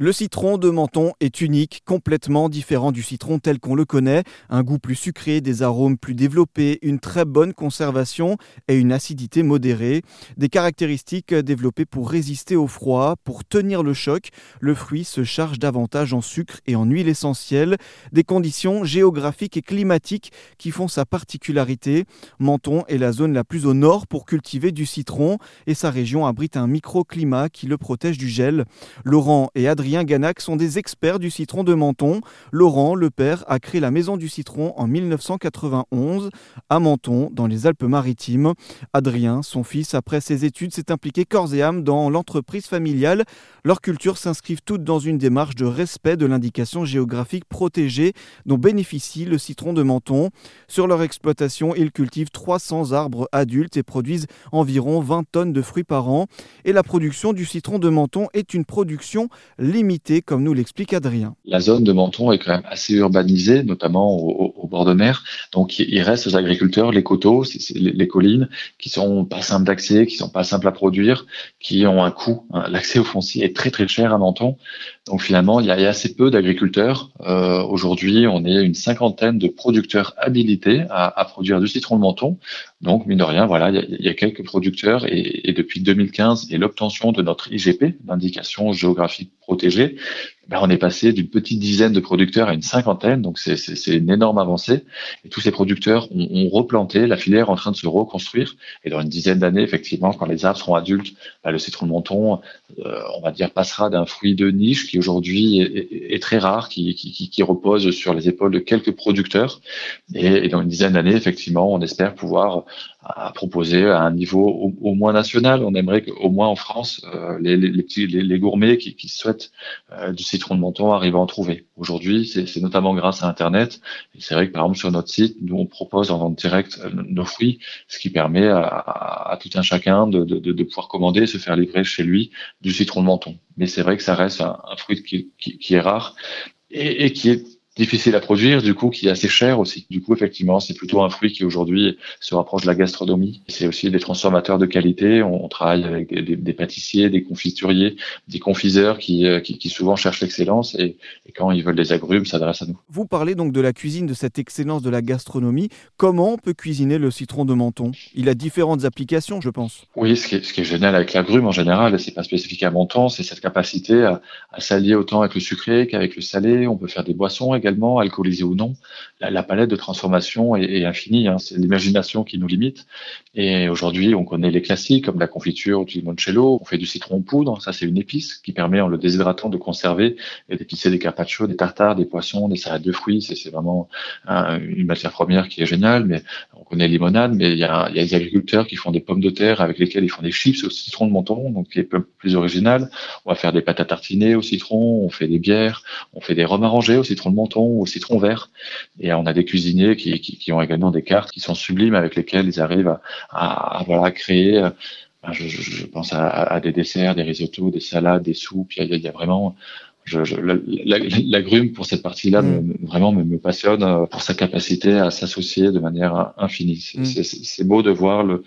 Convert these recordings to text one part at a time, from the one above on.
Le citron de Menton est unique, complètement différent du citron tel qu'on le connaît. Un goût plus sucré, des arômes plus développés, une très bonne conservation et une acidité modérée. Des caractéristiques développées pour résister au froid, pour tenir le choc. Le fruit se charge davantage en sucre et en huile essentielle. Des conditions géographiques et climatiques qui font sa particularité. Menton est la zone la plus au nord pour cultiver du citron et sa région abrite un microclimat qui le protège du gel. Laurent et Adrien Adrien Ganac sont des experts du citron de Menton. Laurent, le père, a créé la Maison du Citron en 1991 à Menton, dans les Alpes-Maritimes. Adrien, son fils, après ses études, s'est impliqué corps et âme dans l'entreprise familiale. Leurs cultures s'inscrivent toutes dans une démarche de respect de l'indication géographique protégée dont bénéficie le citron de Menton. Sur leur exploitation, ils cultivent 300 arbres adultes et produisent environ 20 tonnes de fruits par an. Et la production du citron de Menton est une production comme nous l'explique Adrien. La zone de Menton est quand même assez urbanisée, notamment au, bord de mer. Donc, il reste aux agriculteurs les coteaux, les, collines, qui sont pas simples d'accès, qui sont pas simples à produire, qui ont un coût. Hein. L'accès au foncier est très très cher à Menton. Donc, finalement, il y a, assez peu d'agriculteurs. Euh, aujourd'hui, on est une cinquantaine de producteurs habilités à, produire du citron de Menton. Donc, mine de rien, voilà, il y a, quelques producteurs et, et depuis 2015 et l'obtention de notre IGP, l'indication géographique ben, on est passé d'une petite dizaine de producteurs à une cinquantaine, donc c'est une énorme avancée. Et tous ces producteurs ont, replanté, la filière en train de se reconstruire. Et dans une dizaine d'années, effectivement, quand les arbres seront adultes, ben, le citron de menton, euh, on va dire, passera d'un fruit de niche qui aujourd'hui est, très rare, qui, repose sur les épaules de quelques producteurs. Et, dans une dizaine d'années, effectivement, on espère pouvoir à proposer à un niveau au, moins national. On aimerait qu'au moins en France, euh, les, les, petits, les, gourmets qui, qui souhaitent euh, du citron de menton arrivent à en trouver. Aujourd'hui, c'est notamment grâce à Internet. Et c'est vrai que par exemple sur notre site, nous on propose en vente directe euh, nos fruits, ce qui permet à, à, tout un chacun de, de, de, pouvoir commander et se faire livrer chez lui du citron de menton. Mais c'est vrai que ça reste un, un fruit qui, qui, qui, est rare et, et qui est difficile à produire, du coup, qui est assez cher aussi. Du coup, effectivement, c'est plutôt un fruit qui aujourd'hui se rapproche de la gastronomie. C'est aussi des transformateurs de qualité. On, travaille avec des, pâtissiers, des confituriers, des confiseurs qui, euh, qui, souvent cherchent l'excellence et, quand ils veulent des agrumes, s'adressent à nous. Vous parlez donc de la cuisine, de cette excellence de la gastronomie. Comment on peut cuisiner le citron de menton? Il a différentes applications, je pense. Oui, ce qui est, ce qui est génial avec l'agrume en général, c'est pas spécifique à menton, c'est cette capacité à, à s'allier autant avec le sucré qu'avec le salé. On peut faire des boissons également alcoolisé ou non. La, palette de transformation est, infinie. Hein. C'est l'imagination qui nous limite. Et aujourd'hui, on connaît les classiques comme la confiture du limoncello. On fait du citron poudre. Ça, c'est une épice qui permet, en le déshydratant, de conserver et d'épicer des carpaccio, des tartares, des poissons, des salades de fruits. C'est vraiment une matière première qui est géniale. Mais connaît limonade, mais il y, a, des agriculteurs qui font des pommes de terre avec lesquels ils font des chips au citron de menton, donc qui est plus original. On va faire des pâtes à tartiner au citron. On fait des bières. On fait des rhums arrangés au citron de menton au citron vert. Et on a des cuisiniers qui, qui, ont également des cartes qui sont sublimes avec lesquelles ils arrivent à, voilà, créer. Euh, ben, je, je, pense à, des desserts, des risottos, des salades, des soupes. Il y a, il y a vraiment je, pour cette partie-là mm. vraiment me, passionne euh, pour sa capacité à s'associer de manière infinie. Mm. C'est beau de voir le,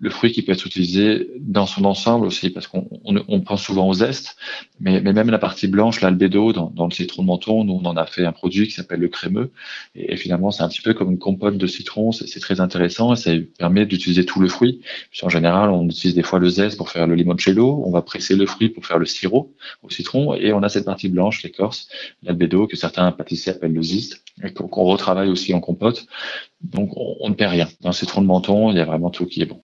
le, fruit qui peut être utilisé dans son ensemble aussi, parce qu'on on, on, pense souvent aux zestes, mais, mais même la partie blanche, l'albédo, dans, dans, le citron de menton, nous on en a fait un produit qui s'appelle le crémeux, et, finalement c'est un petit peu comme une compote de citron, c'est très intéressant et ça permet d'utiliser tout le fruit. en général, on utilise des fois le zeste pour faire le limoncello, on va presser le fruit pour faire le sirop au citron, et on a cette partie blanche, l'écorce, l'albédo, que certains pâtissiers appellent le ziste, et qu'on retravaille aussi en compote. Donc, on, ne perd rien. Dans ces troncs de menton, il y a vraiment tout qui est bon.